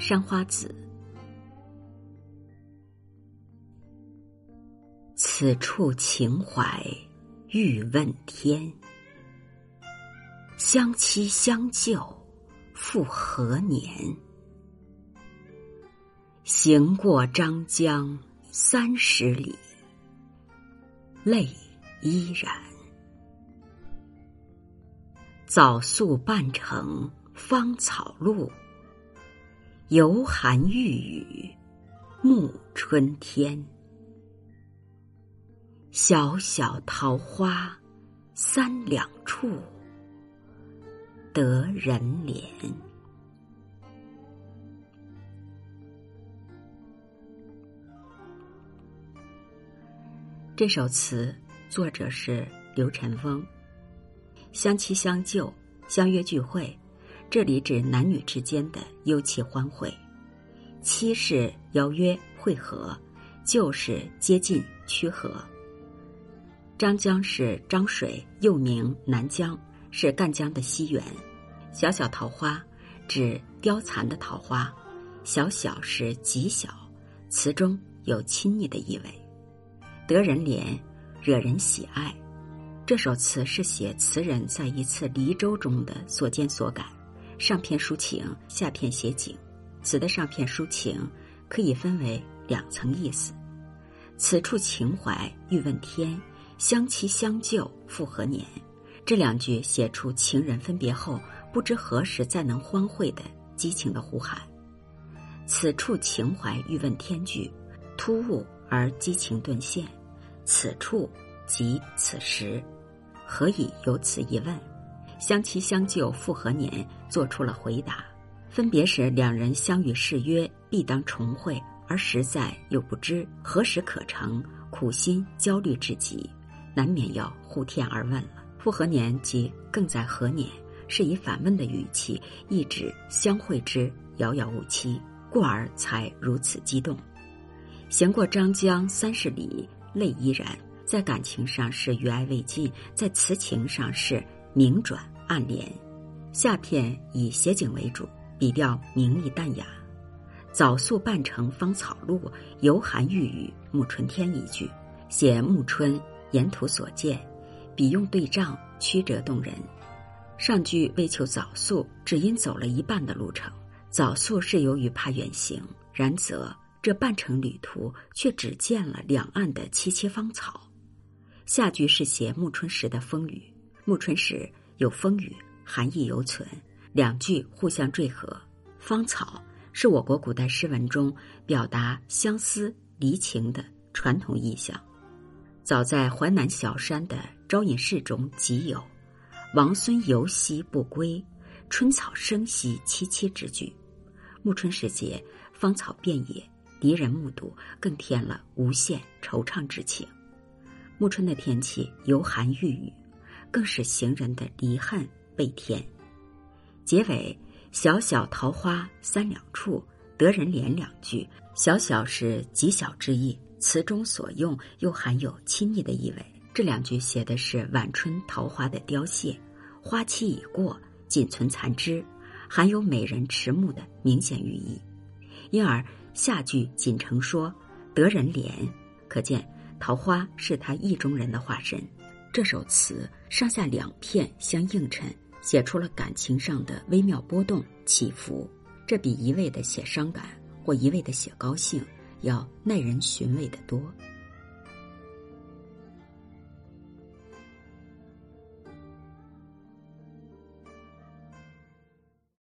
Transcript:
山花子。此处情怀欲问天，相期相救复何年？行过张江三十里，泪依然。早宿半城芳草路，犹含欲雨暮春天。小小桃花三两处，得人怜。这首词作者是刘晨风。相期相救，相约聚会，这里指男女之间的幽契欢会。期是邀约会合，旧是接近趋合。张江是漳水，又名南江，是赣江的西源。小小桃花指凋残的桃花，小小是极小，词中有亲昵的意味。得人怜，惹人喜爱。这首词是写词人在一次离舟中的所见所感，上片抒情，下片写景。词的上片抒情可以分为两层意思：此处情怀欲问天，相期相救复何年？这两句写出情人分别后不知何时再能欢会的激情的呼喊。此处情怀欲问天句，突兀而激情顿现。此处即此时，何以有此一问？相期相救复何年？做出了回答。分别时两人相与誓约，必当重会，而实在又不知何时可成，苦心焦虑至极，难免要呼天而问了。复何年即更在何年？是以反问的语气，意指相会之遥遥无期，故而才如此激动。行过张江三十里。泪依然，在感情上是余爱未尽，在词情上是明转暗连。下片以写景为主，笔调明丽淡雅。早宿半程芳草路，犹含欲语暮春天一句，写暮春沿途所见，笔用对仗，曲折动人。上句为求早宿，只因走了一半的路程。早宿是由于怕远行，然则。这半程旅途，却只见了两岸的萋萋芳草。下句是写暮春时的风雨，暮春时有风雨，寒意犹存，两句互相缀合。芳草是我国古代诗文中表达相思离情的传统意象，早在淮南小山的招隐士中即有“王孙游兮不归，春草生兮萋萋”之句。暮春时节，芳草遍野。敌人目睹，更添了无限惆怅之情。暮春的天气犹寒欲雨，更是行人的离恨倍添。结尾“小小桃花三两处，得人怜”两句，小小是极小之意，词中所用又含有亲昵的意味。这两句写的是晚春桃花的凋谢，花期已过，仅存残枝，含有美人迟暮的明显寓意，因而。下句仅成说得人怜，可见桃花是他意中人的化身。这首词上下两片相映衬，写出了感情上的微妙波动起伏。这比一味的写伤感或一味的写高兴要耐人寻味的多。